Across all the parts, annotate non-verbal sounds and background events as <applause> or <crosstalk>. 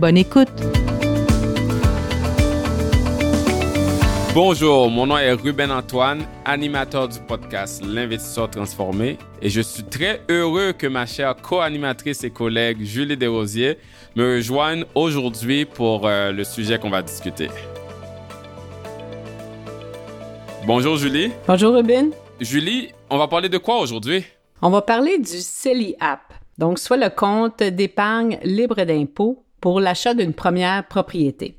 Bonne écoute! Bonjour, mon nom est Ruben Antoine, animateur du podcast L'investisseur transformé, et je suis très heureux que ma chère co-animatrice et collègue Julie Desrosiers me rejoigne aujourd'hui pour euh, le sujet qu'on va discuter. Bonjour Julie. Bonjour Ruben. Julie, on va parler de quoi aujourd'hui? On va parler du CELI App, donc soit le compte d'épargne libre d'impôt pour l'achat d'une première propriété.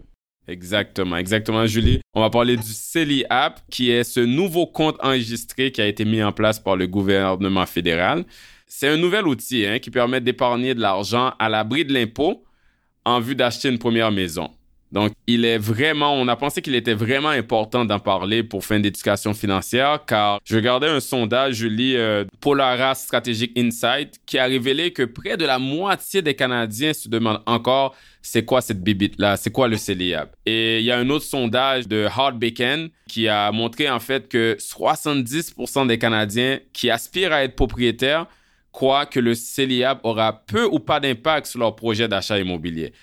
Exactement, exactement, Julie. On va parler du CELI App, qui est ce nouveau compte enregistré qui a été mis en place par le gouvernement fédéral. C'est un nouvel outil hein, qui permet d'épargner de l'argent à l'abri de l'impôt en vue d'acheter une première maison. Donc, il est vraiment, on a pensé qu'il était vraiment important d'en parler pour fin d'éducation financière, car je regardais un sondage, je lis euh, Strategic Insight, qui a révélé que près de la moitié des Canadiens se demandent encore c'est quoi cette bibite-là, c'est quoi le CELIAP. Et il y a un autre sondage de Hard Bacon qui a montré en fait que 70% des Canadiens qui aspirent à être propriétaires croient que le CELIAP aura peu ou pas d'impact sur leur projet d'achat immobilier.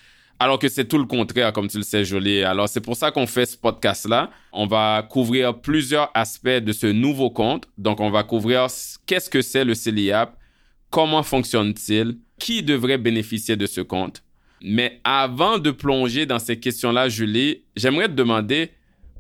Alors que c'est tout le contraire, comme tu le sais, Jolie. Alors, c'est pour ça qu'on fait ce podcast-là. On va couvrir plusieurs aspects de ce nouveau compte. Donc, on va couvrir qu'est-ce que c'est le CELIAP, comment fonctionne-t-il, qui devrait bénéficier de ce compte. Mais avant de plonger dans ces questions-là, Julie, j'aimerais te demander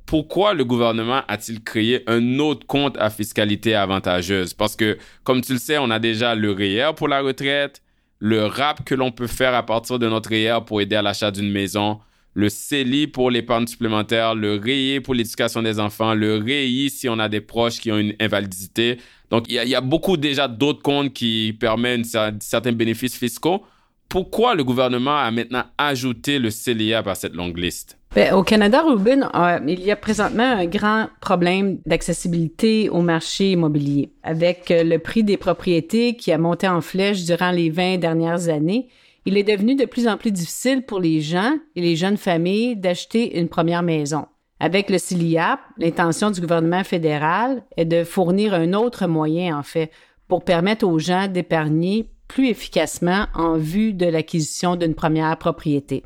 pourquoi le gouvernement a-t-il créé un autre compte à fiscalité avantageuse? Parce que, comme tu le sais, on a déjà le REER pour la retraite, le RAP que l'on peut faire à partir de notre REER pour aider à l'achat d'une maison, le CELI pour l'épargne supplémentaire, le REI pour l'éducation des enfants, le REI si on a des proches qui ont une invalidité. Donc, il y, a beaucoup déjà d'autres comptes qui permettent certains bénéfices fiscaux. Pourquoi le gouvernement a maintenant ajouté le CELIA à cette longue liste? Bien, au Canada, Ruben, euh, il y a présentement un grand problème d'accessibilité au marché immobilier. Avec euh, le prix des propriétés qui a monté en flèche durant les 20 dernières années, il est devenu de plus en plus difficile pour les gens et les jeunes familles d'acheter une première maison. Avec le CILIAP, l'intention du gouvernement fédéral est de fournir un autre moyen, en fait, pour permettre aux gens d'épargner plus efficacement en vue de l'acquisition d'une première propriété.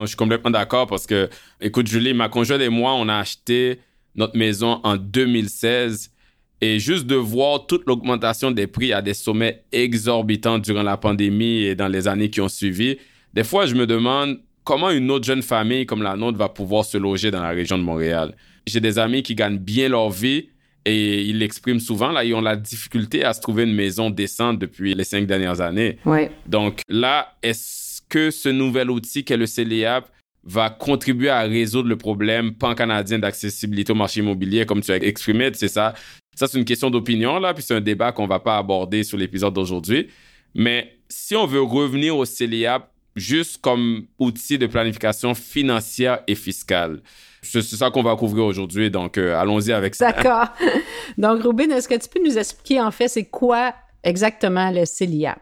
Je suis complètement d'accord parce que, écoute, Julie, ma conjointe et moi, on a acheté notre maison en 2016 et juste de voir toute l'augmentation des prix à des sommets exorbitants durant la pandémie et dans les années qui ont suivi, des fois, je me demande comment une autre jeune famille comme la nôtre va pouvoir se loger dans la région de Montréal. J'ai des amis qui gagnent bien leur vie et ils l'expriment souvent, là, ils ont la difficulté à se trouver une maison décente depuis les cinq dernières années. Ouais. Donc là, est-ce que ce nouvel outil qu'est le CELIAP va contribuer à résoudre le problème pan-canadien d'accessibilité au marché immobilier, comme tu as exprimé, c'est ça? Ça, c'est une question d'opinion, là, puis c'est un débat qu'on va pas aborder sur l'épisode d'aujourd'hui. Mais si on veut revenir au CELIAP juste comme outil de planification financière et fiscale, c'est ça qu'on va couvrir aujourd'hui, donc euh, allons-y avec ça. D'accord. <laughs> Donc, Robin, est-ce que tu peux nous expliquer, en fait, c'est quoi exactement le CELIAP?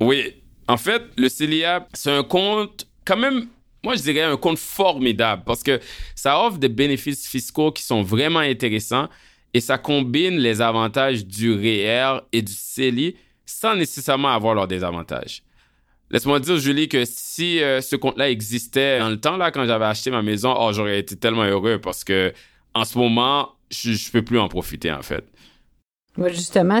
Oui, en fait, le CELIA, c'est un compte quand même, moi je dirais un compte formidable parce que ça offre des bénéfices fiscaux qui sont vraiment intéressants et ça combine les avantages du REER et du CELI sans nécessairement avoir leurs désavantages. Laisse-moi dire, Julie, que si euh, ce compte-là existait dans le temps, là, quand j'avais acheté ma maison, oh, j'aurais été tellement heureux parce que en ce moment, je ne peux plus en profiter, en fait. Oui, justement,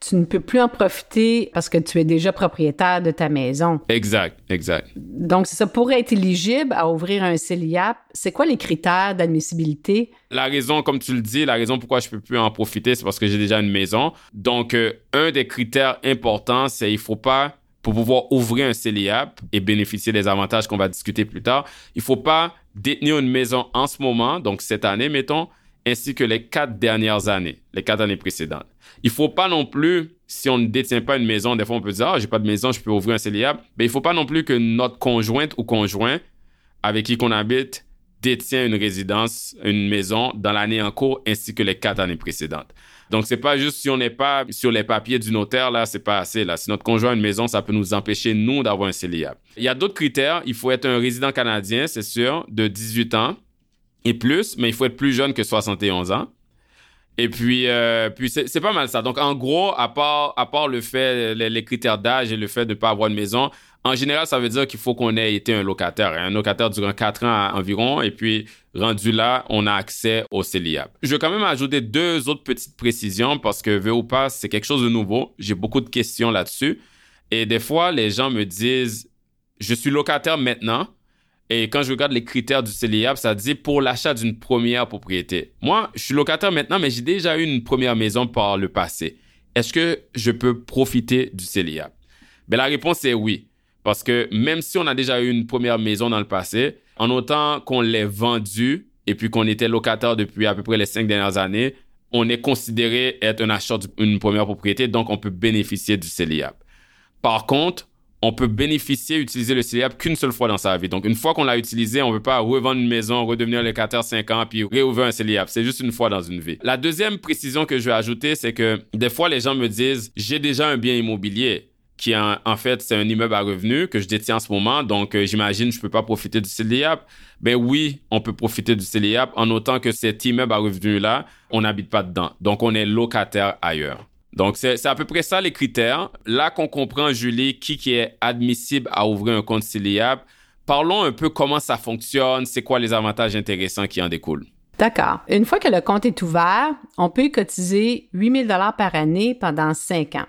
tu ne peux plus en profiter parce que tu es déjà propriétaire de ta maison. Exact, exact. Donc, ça pourrait être éligible à ouvrir un CELIAP. C'est quoi les critères d'admissibilité? La raison, comme tu le dis, la raison pourquoi je ne peux plus en profiter, c'est parce que j'ai déjà une maison. Donc, euh, un des critères importants, c'est il faut pas, pour pouvoir ouvrir un CELIAP et bénéficier des avantages qu'on va discuter plus tard, il faut pas détenir une maison en ce moment, donc cette année, mettons, ainsi que les quatre dernières années, les quatre années précédentes. Il faut pas non plus si on ne détient pas une maison, des fois on peut dire, ah, j'ai pas de maison, je peux ouvrir un CELIAP. Mais il faut pas non plus que notre conjointe ou conjoint avec qui qu'on habite détient une résidence, une maison dans l'année en cours ainsi que les quatre années précédentes. Donc, c'est pas juste si on n'est pas sur les papiers du notaire, là, c'est pas assez. Là. Si notre conjoint a une maison, ça peut nous empêcher, nous, d'avoir un CELIAP. Il y a d'autres critères. Il faut être un résident canadien, c'est sûr, de 18 ans et plus, mais il faut être plus jeune que 71 ans. Et puis, euh, puis c'est pas mal ça. Donc, en gros, à part, à part le fait, les, critères d'âge et le fait de ne pas avoir une maison, en général, ça veut dire qu'il faut qu'on ait été un locataire, un locataire durant quatre ans environ. Et puis, rendu là, on a accès au CELIAP. Je vais quand même ajouter deux autres petites précisions parce que, veux ou pas, c'est quelque chose de nouveau. J'ai beaucoup de questions là-dessus. Et des fois, les gens me disent, je suis locataire maintenant, et quand je regarde les critères du CELIAP, ça dit pour l'achat d'une première propriété. Moi, je suis locataire maintenant, mais j'ai déjà eu une première maison par le passé. Est-ce que je peux profiter du CELIAP? Ben, la réponse est oui. Parce que même si on a déjà eu une première maison dans le passé, en autant qu'on l'ait vendue et puis qu'on était locataire depuis à peu près les cinq dernières années, on est considéré être un acheteur d'une première propriété, donc on peut bénéficier du CELIAP. Par contre, on peut bénéficier, utiliser le CELIAP qu'une seule fois dans sa vie. Donc, une fois qu'on l'a utilisé, on ne veut pas revendre une maison, redevenir locataire 5 ans, puis réouvrir un CELIAP. C'est juste une fois dans une vie. La deuxième précision que je vais ajouter, c'est que des fois, les gens me disent, j'ai déjà un bien immobilier qui en, fait c'est un immeuble à revenus que je détiens en ce moment donc euh, j'imagine je peux pas profiter du CELIAP ben oui on peut profiter du CELIAP en autant que cet immeuble à revenus là on n'habite pas dedans donc on est locataire ailleurs donc, c'est à peu près ça les critères. Là qu'on comprend, Julie, qui, qui est admissible à ouvrir un compte CELIAP, parlons un peu comment ça fonctionne, c'est quoi les avantages intéressants qui en découlent. D'accord. Une fois que le compte est ouvert, on peut cotiser 8 000 par année pendant 5 ans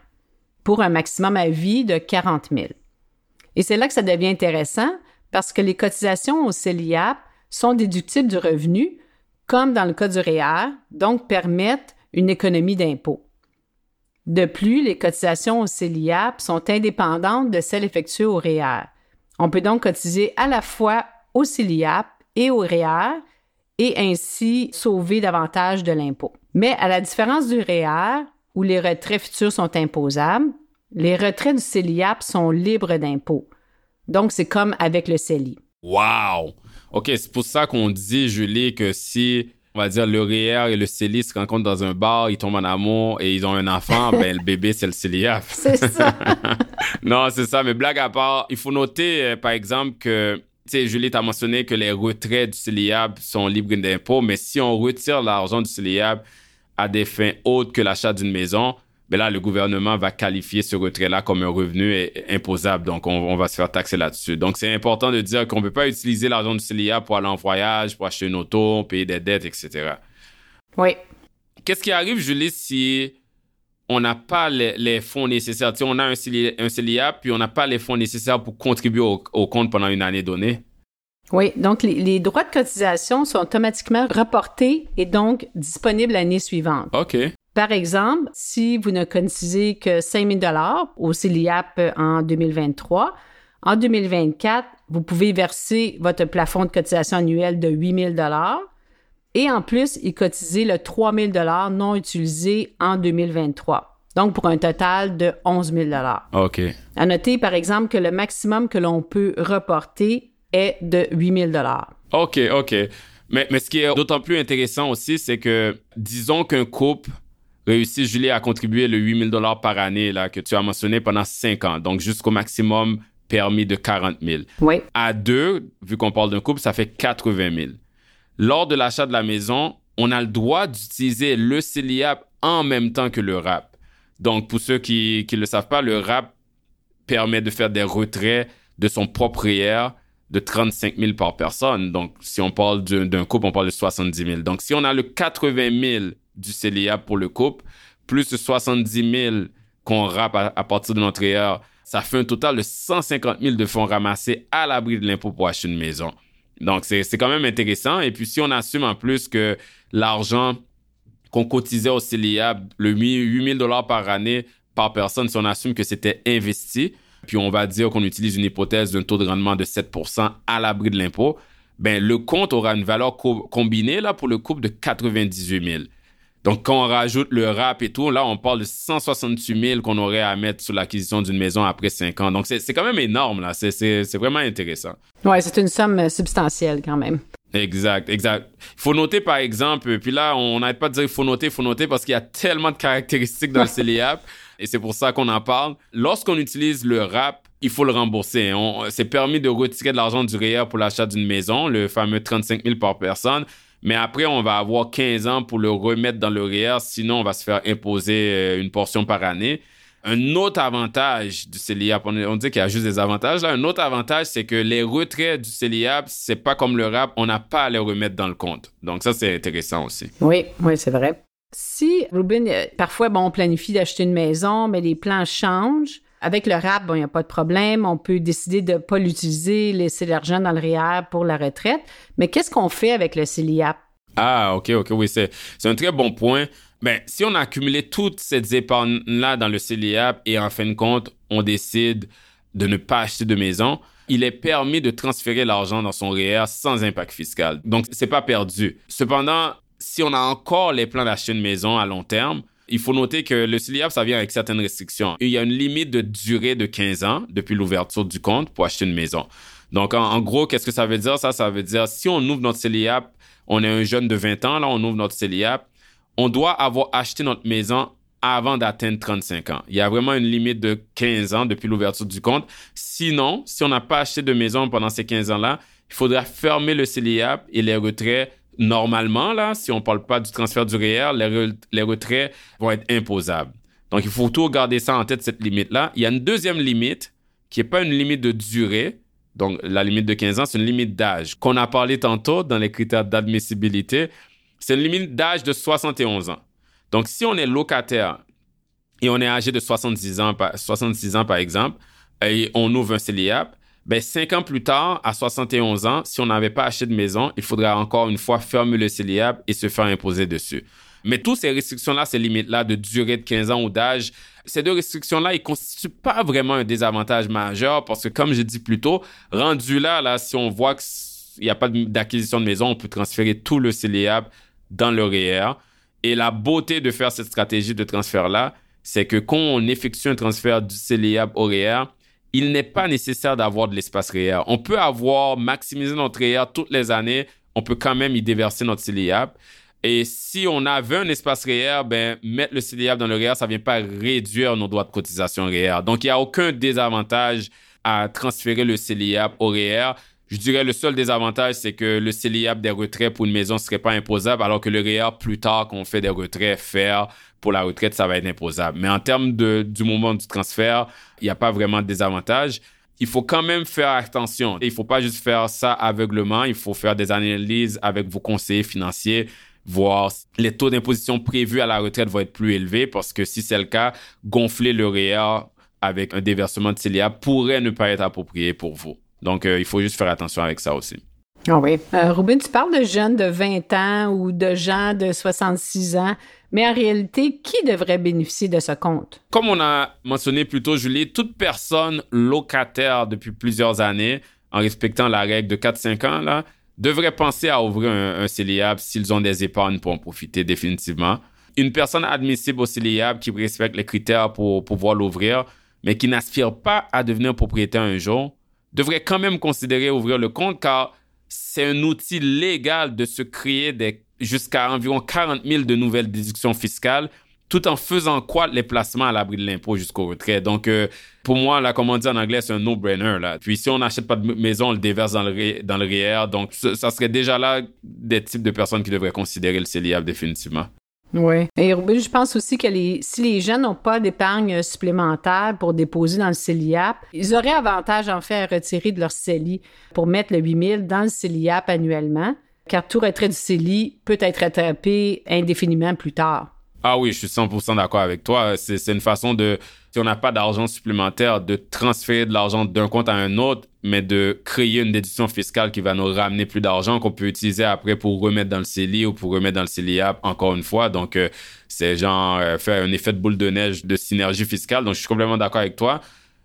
pour un maximum à vie de 40 000. Et c'est là que ça devient intéressant parce que les cotisations au CELIAP sont déductibles du revenu, comme dans le cas du REER, e donc permettent une économie d'impôt. De plus, les cotisations au CELIAP sont indépendantes de celles effectuées au REER. On peut donc cotiser à la fois au CELIAP et au REER et ainsi sauver davantage de l'impôt. Mais à la différence du REER, où les retraits futurs sont imposables, les retraits du CELIAP sont libres d'impôt. Donc, c'est comme avec le CELI. Wow! OK, c'est pour ça qu'on dit, Julie, que si on va dire, le REER et le CELI se rencontrent dans un bar, ils tombent en amour et ils ont un enfant, <laughs> ben le bébé, c'est le CELIAP. C'est ça. <laughs> non, c'est ça. Mais blague à part, il faut noter, euh, par exemple, que, tu sais, Julie, t'a mentionné que les retraits du CELIAP sont libres d'impôts, mais si on retire l'argent du CELIAP à des fins autres que l'achat d'une maison, ben là, le gouvernement va qualifier ce retrait-là comme un revenu imposable. Donc, on, va se faire taxer là-dessus. Donc, c'est important de dire qu'on ne peut pas utiliser l'argent du CELIA pour aller en voyage, pour acheter une auto, payer des dettes, etc. Oui. Qu'est-ce qui arrive, Julie, si on n'a pas les, fonds nécessaires? Tu on a un CELIA, puis on n'a pas les fonds nécessaires pour contribuer au, compte pendant une année donnée? Oui, donc les, les, droits de cotisation sont automatiquement reportés et donc disponibles l'année suivante. OK. Par exemple, si vous ne cotisez que 5 000 au CELIAP en 2023, en 2024, vous pouvez verser votre plafond de cotisation annuel de 8 000 et en plus, y cotiser le 3 000 non utilisé en 2023. Donc, pour un total de 11 000 OK. À noter, par exemple, que le maximum que l'on peut reporter est de 8 000 OK, OK. Mais, mais ce qui est d'autant plus intéressant aussi, c'est que disons qu'un couple réussi, Julie, à contribuer le 8000 dollars par année là, que tu as mentionné pendant 5 ans, donc jusqu'au maximum permis de 40 000. Oui. À deux, vu qu'on parle d'un couple, ça fait 80 000. Lors de l'achat de la maison, on a le droit d'utiliser le CELIAP en même temps que le RAP. Donc, pour ceux qui ne le savent pas, le RAP permet de faire des retraits de son propriétaire de 35 000 par personne. Donc, si on parle d'un couple, on parle de 70 000. Donc, si on a le 80 000 du CELIA pour le couple, plus de 70 000 qu'on rappe à, partir de notre heure, ça fait un total de 150 000 de fonds ramassés à l'abri de l'impôt pour acheter une maison. Donc, c'est quand même intéressant. Et puis, si on assume en plus que l'argent qu'on cotisait au CELIA, le 8 000 par année par personne, si on assume que c'était investi, puis on va dire qu'on utilise une hypothèse d'un taux de rendement de 7% à l'abri de l'impôt, ben le compte aura une valeur combinée là pour le couple de 98 000. Donc, quand on rajoute le RAP et tout, là, on parle de 168 000 qu'on aurait à mettre sur l'acquisition d'une maison après 5 ans. Donc, c'est quand même énorme, là. C'est vraiment intéressant. Oui, c'est une somme substantielle quand même. Exact, exact. Il faut noter, par exemple, puis là, on n'arrête pas de dire il faut noter, il faut noter parce qu'il y a tellement de caractéristiques dans le CELIAP <laughs> et c'est pour ça qu'on en parle. Lorsqu'on utilise le RAP, il faut le rembourser. C'est permis de retirer de l'argent du REER pour l'achat d'une maison, le fameux 35 000 par personne. Mais après, on va avoir 15 ans pour le remettre dans le REER, sinon on va se faire imposer euh, une portion par année. Un autre avantage du CELIAP, on, dit qu'il y a juste des avantages. Là. Un autre avantage, c'est que les retraits du CELIAP, c'est pas comme le RAP, on n'a pas à les remettre dans le compte. Donc ça, c'est intéressant aussi. Oui, oui, c'est vrai. Si, Ruben, euh, parfois, bon, on planifie d'acheter une maison, mais les plans changent. Avec le RAP, il n'y a pas de problème. On peut décider de ne pas l'utiliser, laisser l'argent dans le REER pour la retraite. Mais qu'est-ce qu'on fait avec le CELIAP? Ah, OK, OK, oui, c'est un très bon point. Ben, si on a accumulé toutes ces épargnes-là dans le CELIAP et en fin de compte, on décide de ne pas acheter de maison, il est permis de transférer l'argent dans son REER sans impact fiscal. Donc, c'est pas perdu. Cependant, si on a encore les plans d'acheter une maison à long terme, il faut noter que le CELIAP, ça vient avec certaines restrictions. Il y a une limite de durée de 15 ans depuis l'ouverture du compte pour acheter une maison. Donc, en, gros, qu'est-ce que ça veut dire? Ça, veut dire si on ouvre notre CELIAP, on est un jeune de 20 ans, là, on ouvre notre CELIAP, on doit avoir acheté notre maison avant d'atteindre 35 ans. Il y a vraiment une limite de 15 ans depuis l'ouverture du compte. Sinon, si on n'a pas acheté de maison pendant ces 15 ans-là, il faudra fermer le CELIAP et les retraits normalement, là, si on ne parle pas du transfert du les, retraits vont être imposables. Donc, il faut toujours garder ça en tête, cette limite-là. Il y a une deuxième limite qui n'est pas une limite de durée. Donc, la limite de 15 ans, c'est une limite d'âge qu'on a parlé tantôt dans les critères d'admissibilité. C'est une limite d'âge de 71 ans. Donc, si on est locataire et on est âgé de 70 ans, 66 ans par exemple, et on ouvre un CELIAP, ben, cinq ans plus tard, à 71 ans, si on n'avait pas acheté de maison, il faudra encore une fois fermer le CELIAP et se faire imposer dessus. Mais toutes ces restrictions-là, ces limites-là de durée de 15 ans ou d'âge, ces deux restrictions-là, ils constituent pas vraiment un désavantage majeur parce que, comme j'ai dit plus tôt, rendu là, là, si on voit qu'il n'y a pas d'acquisition de maison, on peut transférer tout le CELIAP dans le REER. Et la beauté de faire cette stratégie de transfert-là, c'est que quand on effectue un transfert du CELIAP au REER, il n'est pas nécessaire d'avoir de l'espace REER. On peut avoir maximisé notre REER toutes les années, on peut quand même y déverser notre CELIAP. Et si on avait un espace REER, ben, mettre le CELIAP dans le REER, ça ne vient pas réduire nos droits de cotisation REER. Donc, il n'y a aucun désavantage à transférer le CELIAP au REER. Je dirais le seul désavantage, c'est que le CELIAP des retraits pour une maison ne serait pas imposable, alors que le REER, plus tard, qu'on fait des retraits, faire pour la retraite, ça va être imposable. Mais en termes de, du moment du transfert, il n'y a pas vraiment de désavantage. Il faut quand même faire attention. Il ne faut pas juste faire ça aveuglement. Il faut faire des analyses avec vos conseillers financiers, voir les taux d'imposition prévus à la retraite vont être plus élevés parce que si c'est le cas, gonfler le REER avec un déversement de CELIAP pourrait ne pas être approprié pour vous. Donc, euh, il faut juste faire attention avec ça aussi. Ah oui. Euh, Ruben, tu parles de jeunes de 20 ans ou de gens de 66 ans, mais en réalité, qui devrait bénéficier de ce compte? Comme on a mentionné plus tôt, Julie, toute personne locataire depuis plusieurs années, en respectant la règle de 4-5 ans, là, devrait penser à ouvrir un, un CELIAP s'ils ont des épargnes pour en profiter définitivement. Une personne admissible au CELIAP qui respecte les critères pour pouvoir l'ouvrir, mais qui n'aspire pas à devenir propriétaire un jour, devrait quand même considérer ouvrir le compte car c'est un outil légal de se créer jusqu'à environ 40 000 de nouvelles déductions fiscales tout en faisant croître les placements à l'abri de l'impôt jusqu'au retrait. Donc, euh, pour moi, là, comme on dit en anglais, c'est un no-brainer. Puis, si on n'achète pas de maison, on le déverse dans le, dans le. Donc, ça, serait déjà là des types de personnes qui devraient considérer le CELIAP définitivement. Oui. Et je pense aussi que si les jeunes n'ont pas d'épargne supplémentaire pour déposer dans le CELIAP, ils auraient avantage en fait à retirer de leur CELI pour mettre le 8000 dans le CELIAP annuellement, car tout retrait du CELI peut être rattrapé indéfiniment plus tard. Ah oui, je suis 100% d'accord avec toi. C'est une façon de, si on n'a pas d'argent supplémentaire, de transférer de l'argent d'un compte à un autre, mais de créer une déduction fiscale qui va nous ramener plus d'argent qu'on peut utiliser après pour remettre dans le CELI ou pour remettre dans le CELIAP encore une fois. Donc, euh, c'est genre euh, faire un effet de boule de neige de synergie fiscale. Donc, je suis complètement d'accord avec toi.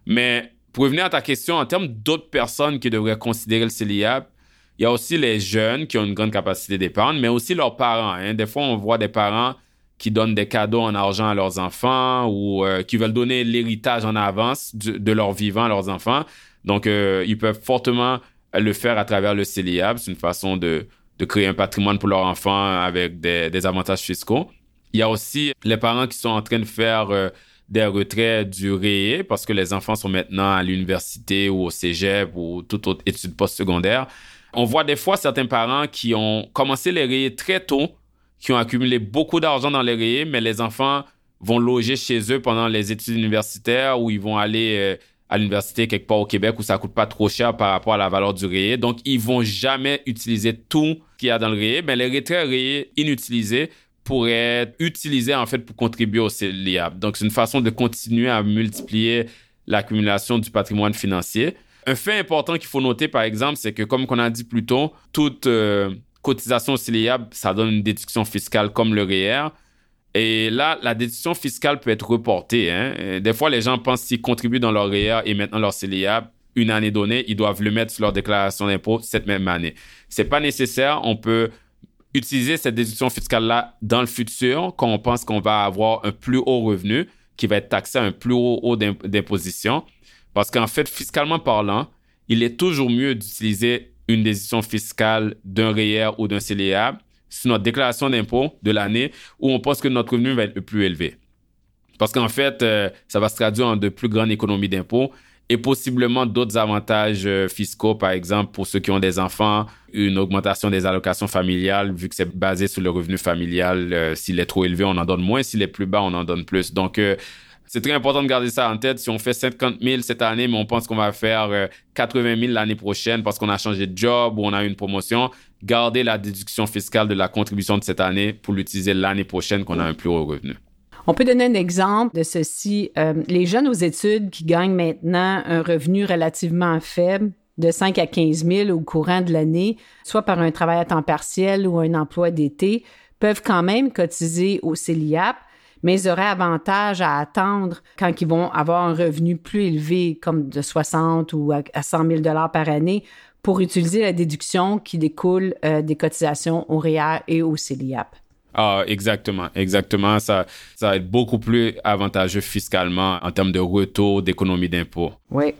Mais pour revenir à ta question, en termes d'autres personnes qui devraient considérer le CELIAP, il y a aussi les jeunes qui ont une grande capacité d'épargne, mais aussi leurs parents. Hein. Des fois, on voit des parents qui donnent des cadeaux en argent à leurs enfants ou euh, qui veulent donner l'héritage en avance de, leur vivant à leurs enfants. Donc, euh, ils peuvent fortement le faire à travers le CELIAB. C'est une façon de, de, créer un patrimoine pour leurs enfants avec des, des, avantages fiscaux. Il y a aussi les parents qui sont en train de faire euh, des retraits du REE parce que les enfants sont maintenant à l'université ou au cégep ou toute autre étude postsecondaire. On voit des fois certains parents qui ont commencé les REE très tôt, qui ont accumulé beaucoup d'argent dans les REE, mais les enfants vont loger chez eux pendant les études universitaires ou ils vont aller euh, à l'université quelque part au Québec où ça coûte pas trop cher par rapport à la valeur du REE. Donc, ils vont jamais utiliser tout qu'il y a dans le REE. Mais les retraits REE inutilisés pourraient être utilisés en fait pour contribuer au CELIAB. Donc, c'est une façon de continuer à multiplier l'accumulation du patrimoine financier. Un fait important qu'il faut noter, par exemple, c'est que, comme on a dit plus tôt, toute euh, cotisation CELIAB, ça donne une déduction fiscale comme le REER. Et là, la déduction fiscale peut être reportée. Hein. Des fois, les gens pensent qu'ils contribuent dans leur REER et maintenant leur CELIAB, une année donnée, ils doivent le mettre sur leur déclaration d'impôt cette même année. C'est pas nécessaire. On peut utiliser cette déduction fiscale-là dans le futur quand on pense qu'on va avoir un plus haut revenu qui va être taxé à un plus haut haut d'imposition. Parce qu'en fait, fiscalement parlant, il est toujours mieux d'utiliser une décision fiscale d'un REER ou d'un CELIA sur notre déclaration d'impôt de l'année où on pense que notre revenu va être le plus élevé. Parce qu'en fait, euh, ça va se traduire en de plus grandes économies d'impôts et possiblement d'autres avantages euh, fiscaux, par exemple, pour ceux qui ont des enfants, une augmentation des allocations familiales, vu que c'est basé sur le revenu familial. Euh, s'il est trop élevé, on en donne moins. S'il est plus bas, on en donne plus. Donc, c'est très important de garder ça en tête. Si on fait 50 000 cette année, mais on pense qu'on va faire 80 euh, 000 l'année prochaine parce qu'on a changé de job ou on a eu une promotion, gardez la déduction fiscale de la contribution de cette année pour l'utiliser l'année prochaine qu'on a un plus haut revenu. On peut donner un exemple de ceci. Euh, les jeunes aux études qui gagnent maintenant un revenu relativement faible, de 5 à 15 000 au courant de l'année, soit par un travail à temps partiel ou un emploi d'été, peuvent quand même cotiser au CELIAP mais ils auraient avantage à attendre quand ils vont avoir un revenu plus élevé, comme de 60 ou à 100 000 dollars par année, pour utiliser la déduction qui découle euh, des cotisations au REER et au CELIAP. Ah, exactement, exactement. Ça, ça va être beaucoup plus avantageux fiscalement en termes de retour d'économie d'impôt. Oui.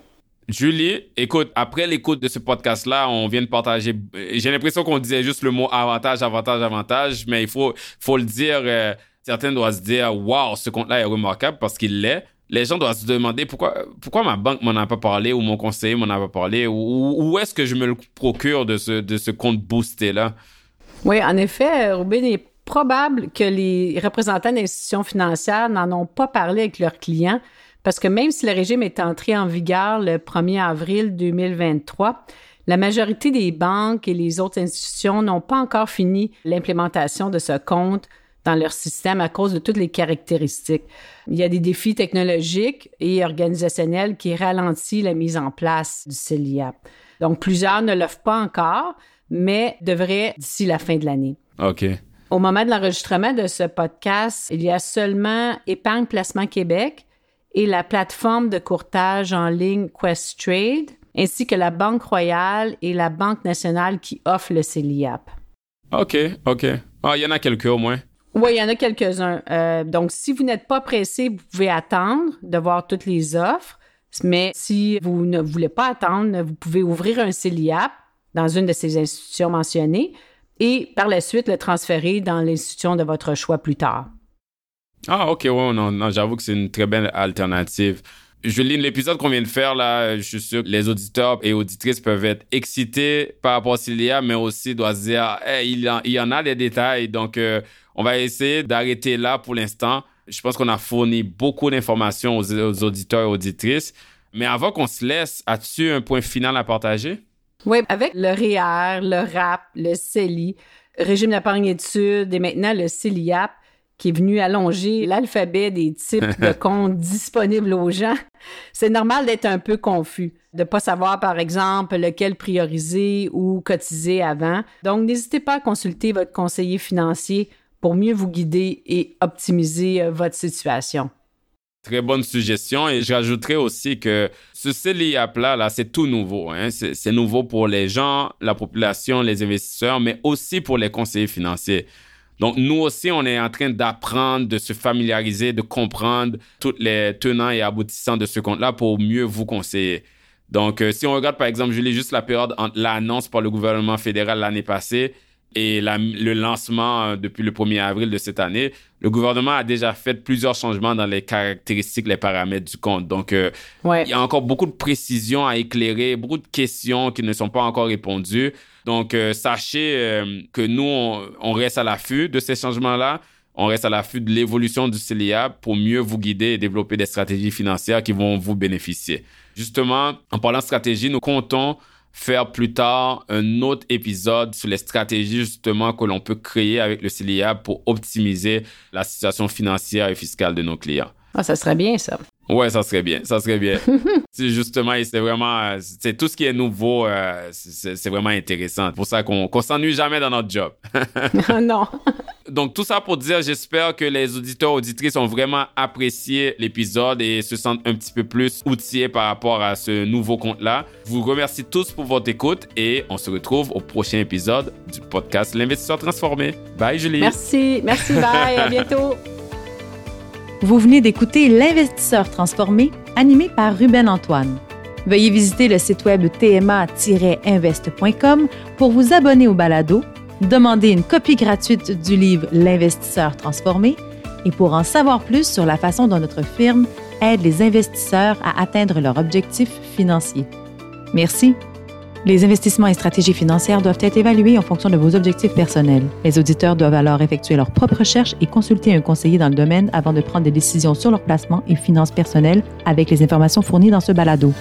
Julie, écoute, après l'écoute de ce podcast-là, on vient de partager. J'ai l'impression qu'on disait juste le mot avantage, avantage, avantage, mais il faut, faut le dire. Euh, certains doivent se dire waouh, ce compte-là est remarquable parce qu'il l'est. Les gens doivent se demander pourquoi, ma banque m'en a pas parlé ou mon conseiller m'en a pas parlé ou où est-ce que je me le procure de ce, de ce compte boosté-là? Oui, en effet, Robin, il est probable que les représentants d'institutions financières n'en ont pas parlé avec leurs clients parce que même si le régime est entré en vigueur le 1er avril 2023, la majorité des banques et les autres institutions n'ont pas encore fini l'implémentation de ce compte dans leur système à cause de toutes les caractéristiques. Il y a des défis technologiques et organisationnels qui ralentissent la mise en place du CELIA. Donc, plusieurs ne l'offrent pas encore, mais devraient d'ici la fin de l'année. OK. Au moment de l'enregistrement de ce podcast, il y a seulement Épargne Placement Québec et la plateforme de courtage en ligne Questrade, ainsi que la Banque Royale et la Banque nationale qui offrent le CELIAP. OK, OK. Ah, il y en a quelques au moins. Oui, il y en a quelques-uns. Euh, donc, si vous n'êtes pas pressé, vous pouvez attendre de voir toutes les offres. Mais si vous ne voulez pas attendre, vous pouvez ouvrir un CELIAP dans une de ces institutions mentionnées et par la suite le transférer dans l'institution de votre choix plus tard. Ah, OK, ouais, non, non j'avoue que c'est une très belle alternative. Julie, l'épisode qu'on vient de faire, là, je suis sûr que les auditeurs et auditrices peuvent être excités par rapport à Cilia, mais aussi doivent se dire, il, y en a des détails. Donc, euh, on va essayer d'arrêter là pour l'instant. Je pense qu'on a fourni beaucoup d'informations aux, auditeurs et auditrices. Mais avant qu'on se laisse, as-tu un point final à partager? Oui, avec le REER, le RAP, le CELI, régime d'épargne études et maintenant le CELIAP, qui est venu allonger l'alphabet des types de <laughs> comptes disponibles aux gens, c'est normal d'être un peu confus, de pas savoir par exemple lequel prioriser ou cotiser avant. Donc n'hésitez pas à consulter votre conseiller financier pour mieux vous guider et optimiser euh, votre situation. Très bonne suggestion. Et j'ajouterais aussi que ce CELIAP-là, là, c'est tout nouveau. Hein. C'est nouveau pour les gens, la population, les investisseurs, mais aussi pour les conseillers financiers. Donc, nous aussi, on est en train d'apprendre, de se familiariser, de comprendre tous les tenants et aboutissants de ce compte-là pour mieux vous conseiller. Donc, euh, si on regarde, par exemple, Julie, juste la période entre l'annonce par le gouvernement fédéral l'année passée et le lancement euh, depuis le 1er avril de cette année, le gouvernement a déjà fait plusieurs changements dans les caractéristiques, les paramètres du compte. Donc, euh, il y a encore beaucoup de précisions à éclairer, beaucoup de questions qui ne sont pas encore répondues. Donc, euh, sachez que nous, on, reste à l'affût de ces changements-là. On reste à l'affût de l'évolution du CELIA pour mieux vous guider et développer des stratégies financières qui vont vous bénéficier. Justement, en parlant de stratégie, nous comptons faire plus tard un autre épisode sur les stratégies justement que l'on peut créer avec le CELIA pour optimiser la situation financière et fiscale de nos clients. Ah, ça serait bien ça. Ouais, ça serait bien, ça serait bien. <laughs> c'est justement, c'est vraiment, c'est tout ce qui est nouveau, euh, c'est vraiment intéressant. C'est pour ça qu'on qu s'ennuie jamais dans notre job. <laughs> non. <laughs> Donc, tout ça pour dire, j'espère que les auditeurs, auditrices ont vraiment apprécié l'épisode et se sentent un petit peu plus outillés par rapport à ce nouveau compte-là. Je vous remercie tous pour votre écoute et on se retrouve au prochain épisode du podcast L'investisseur transformé. Bye, Julie. Merci, merci, bye, à bientôt. Vous venez d'écouter L'investisseur transformé, animé par Ruben Antoine. Veuillez visiter le site web tma-invest.com pour vous abonner au balado, demander une copie gratuite du livre L'investisseur transformé et pour en savoir plus sur la façon dont notre firme aide les investisseurs à atteindre leurs objectifs financiers. Merci. Les investissements et stratégies financières doivent être évalués en fonction de vos objectifs personnels. Les auditeurs doivent alors effectuer leurs propres recherches et consulter un conseiller dans le domaine avant de prendre des décisions sur leur placement et finances personnelles avec les informations fournies dans ce balado.